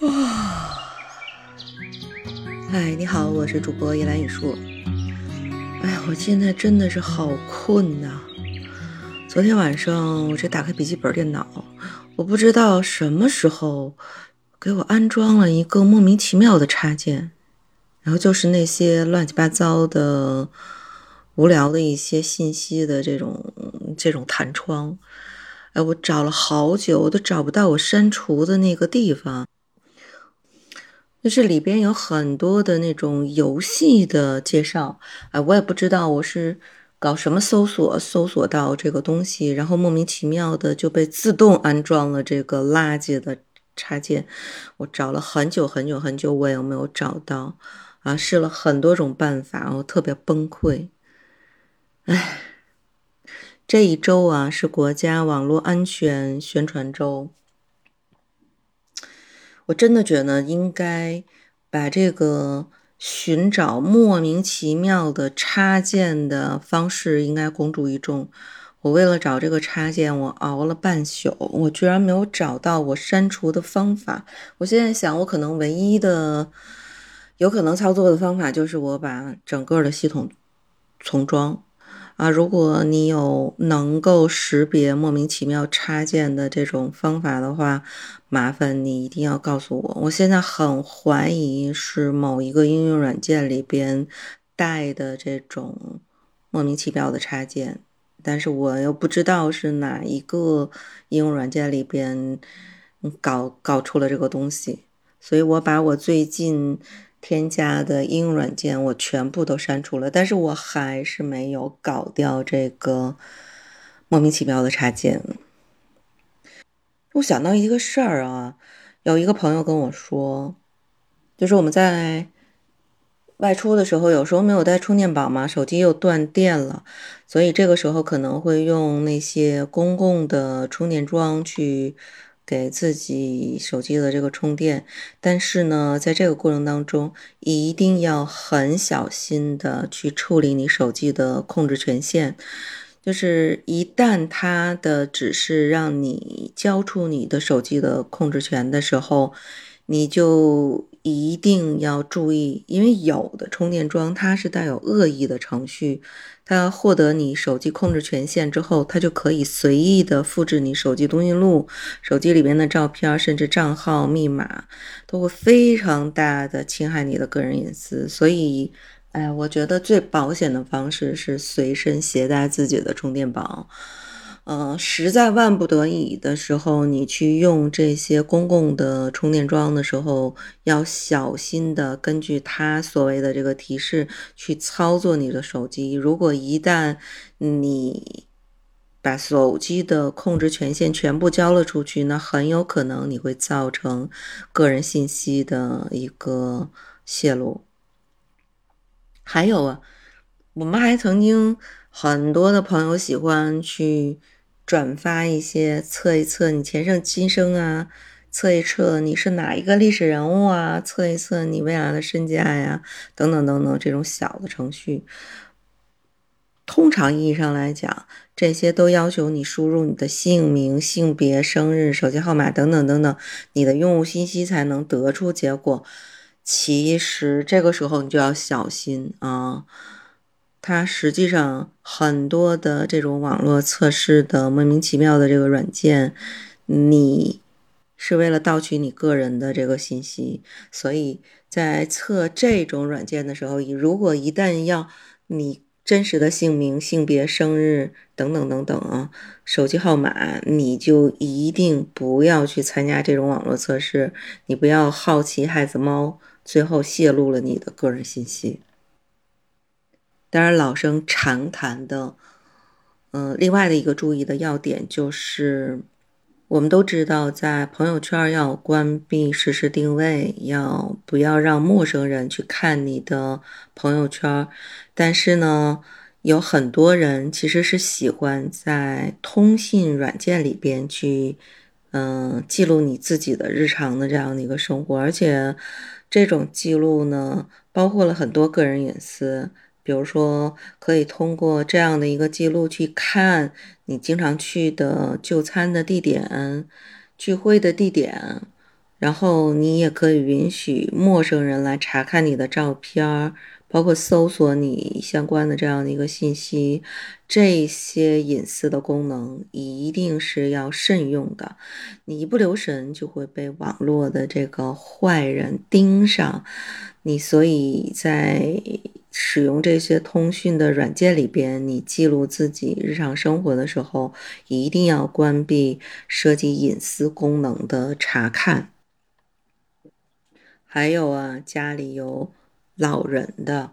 啊，嗨，你好，我是主播依兰雨树。哎呀，我现在真的是好困呐！昨天晚上我这打开笔记本电脑，我不知道什么时候给我安装了一个莫名其妙的插件，然后就是那些乱七八糟的、无聊的一些信息的这种这种弹窗。哎，我找了好久，我都找不到我删除的那个地方。就是里边有很多的那种游戏的介绍，哎，我也不知道我是搞什么搜索搜索到这个东西，然后莫名其妙的就被自动安装了这个垃圾的插件。我找了很久很久很久，我也没有找到，啊，试了很多种办法，我特别崩溃。哎。这一周啊，是国家网络安全宣传周。我真的觉得应该把这个寻找莫名其妙的插件的方式应该公诸于众。我为了找这个插件，我熬了半宿，我居然没有找到我删除的方法。我现在想，我可能唯一的有可能操作的方法就是我把整个的系统重装。啊，如果你有能够识别莫名其妙插件的这种方法的话，麻烦你一定要告诉我。我现在很怀疑是某一个应用软件里边带的这种莫名其妙的插件，但是我又不知道是哪一个应用软件里边搞搞出了这个东西，所以我把我最近。添加的应用软件我全部都删除了，但是我还是没有搞掉这个莫名其妙的插件。我想到一个事儿啊，有一个朋友跟我说，就是我们在外出的时候，有时候没有带充电宝嘛，手机又断电了，所以这个时候可能会用那些公共的充电桩去。给自己手机的这个充电，但是呢，在这个过程当中，一定要很小心的去处理你手机的控制权限。就是一旦他的指示让你交出你的手机的控制权的时候，你就一定要注意，因为有的充电桩它是带有恶意的程序，它获得你手机控制权限之后，它就可以随意的复制你手机通讯录、手机里面的照片，甚至账号、密码，都会非常大的侵害你的个人隐私。所以，哎，我觉得最保险的方式是随身携带自己的充电宝。呃，实在万不得已的时候，你去用这些公共的充电桩的时候，要小心的根据它所谓的这个提示去操作你的手机。如果一旦你把手机的控制权限全部交了出去，那很有可能你会造成个人信息的一个泄露。还有啊，我们还曾经很多的朋友喜欢去。转发一些测一测你前世今生啊，测一测你是哪一个历史人物啊，测一测你未来的身价呀，等等等等这种小的程序。通常意义上来讲，这些都要求你输入你的姓名、性别、生日、手机号码等等等等，你的用户信息才能得出结果。其实这个时候你就要小心啊。它实际上很多的这种网络测试的莫名其妙的这个软件，你是为了盗取你个人的这个信息，所以在测这种软件的时候，如果一旦要你真实的姓名、性别、生日等等等等啊，手机号码，你就一定不要去参加这种网络测试，你不要好奇害死猫，最后泄露了你的个人信息。当然，老生常谈的，嗯，另外的一个注意的要点就是，我们都知道，在朋友圈要关闭实时定位，要不要让陌生人去看你的朋友圈？但是呢，有很多人其实是喜欢在通信软件里边去，嗯，记录你自己的日常的这样的一个生活，而且这种记录呢，包括了很多个人隐私。比如说，可以通过这样的一个记录去看你经常去的就餐的地点、聚会的地点，然后你也可以允许陌生人来查看你的照片，包括搜索你相关的这样的一个信息。这些隐私的功能一定是要慎用的，你一不留神就会被网络的这个坏人盯上。你所以在使用这些通讯的软件里边，你记录自己日常生活的时候，一定要关闭涉及隐私功能的查看。还有啊，家里有老人的，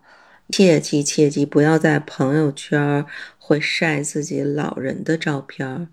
切记切记，不要在朋友圈会晒自己老人的照片。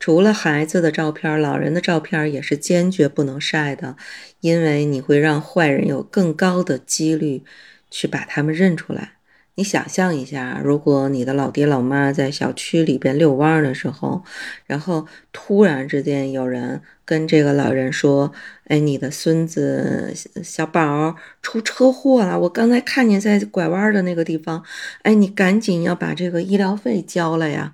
除了孩子的照片，老人的照片也是坚决不能晒的，因为你会让坏人有更高的几率去把他们认出来。你想象一下，如果你的老爹老妈在小区里边遛弯的时候，然后突然之间有人跟这个老人说：“哎，你的孙子小宝出车祸了，我刚才看见在拐弯的那个地方，哎，你赶紧要把这个医疗费交了呀。”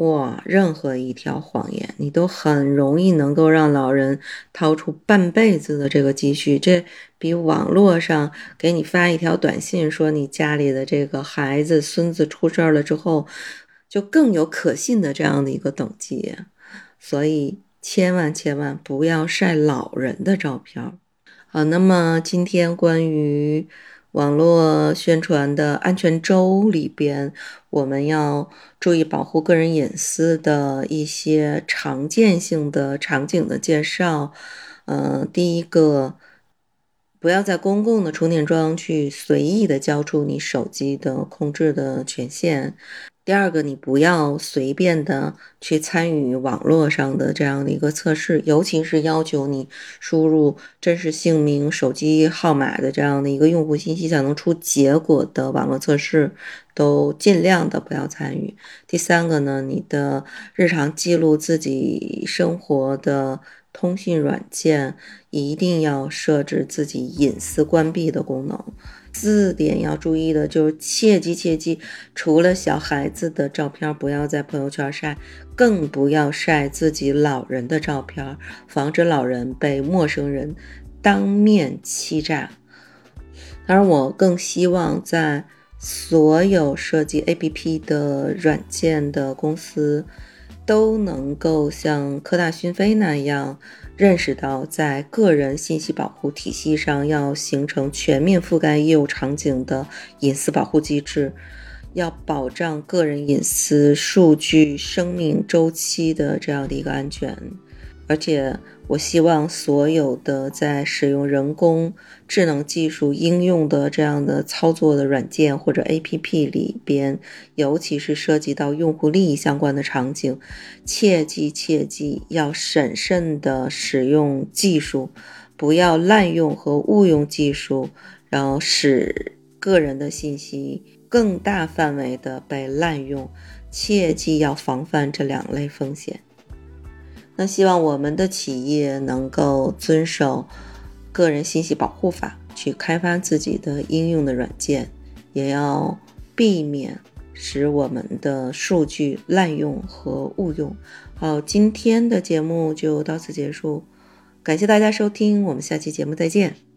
哇，任何一条谎言，你都很容易能够让老人掏出半辈子的这个积蓄，这比网络上给你发一条短信说你家里的这个孩子、孙子出事儿了之后，就更有可信的这样的一个等级。所以，千万千万不要晒老人的照片。好，那么今天关于。网络宣传的安全周里边，我们要注意保护个人隐私的一些常见性的场景的介绍。呃，第一个，不要在公共的充电桩去随意的交出你手机的控制的权限。第二个，你不要随便的去参与网络上的这样的一个测试，尤其是要求你输入真实姓名、手机号码的这样的一个用户信息才能出结果的网络测试，都尽量的不要参与。第三个呢，你的日常记录自己生活的通讯软件一定要设置自己隐私关闭的功能。四点要注意的就是，切记切记，除了小孩子的照片不要在朋友圈晒，更不要晒自己老人的照片，防止老人被陌生人当面欺诈。当然，我更希望在所有设计 APP 的软件的公司都能够像科大讯飞那样。认识到，在个人信息保护体系上要形成全面覆盖业务场景的隐私保护机制，要保障个人隐私、数据生命周期的这样的一个安全，而且。我希望所有的在使用人工智能技术应用的这样的操作的软件或者 APP 里边，尤其是涉及到用户利益相关的场景，切记切记要审慎的使用技术，不要滥用和误用技术，然后使个人的信息更大范围的被滥用，切记要防范这两类风险。那希望我们的企业能够遵守个人信息保护法，去开发自己的应用的软件，也要避免使我们的数据滥用和误用。好，今天的节目就到此结束，感谢大家收听，我们下期节目再见。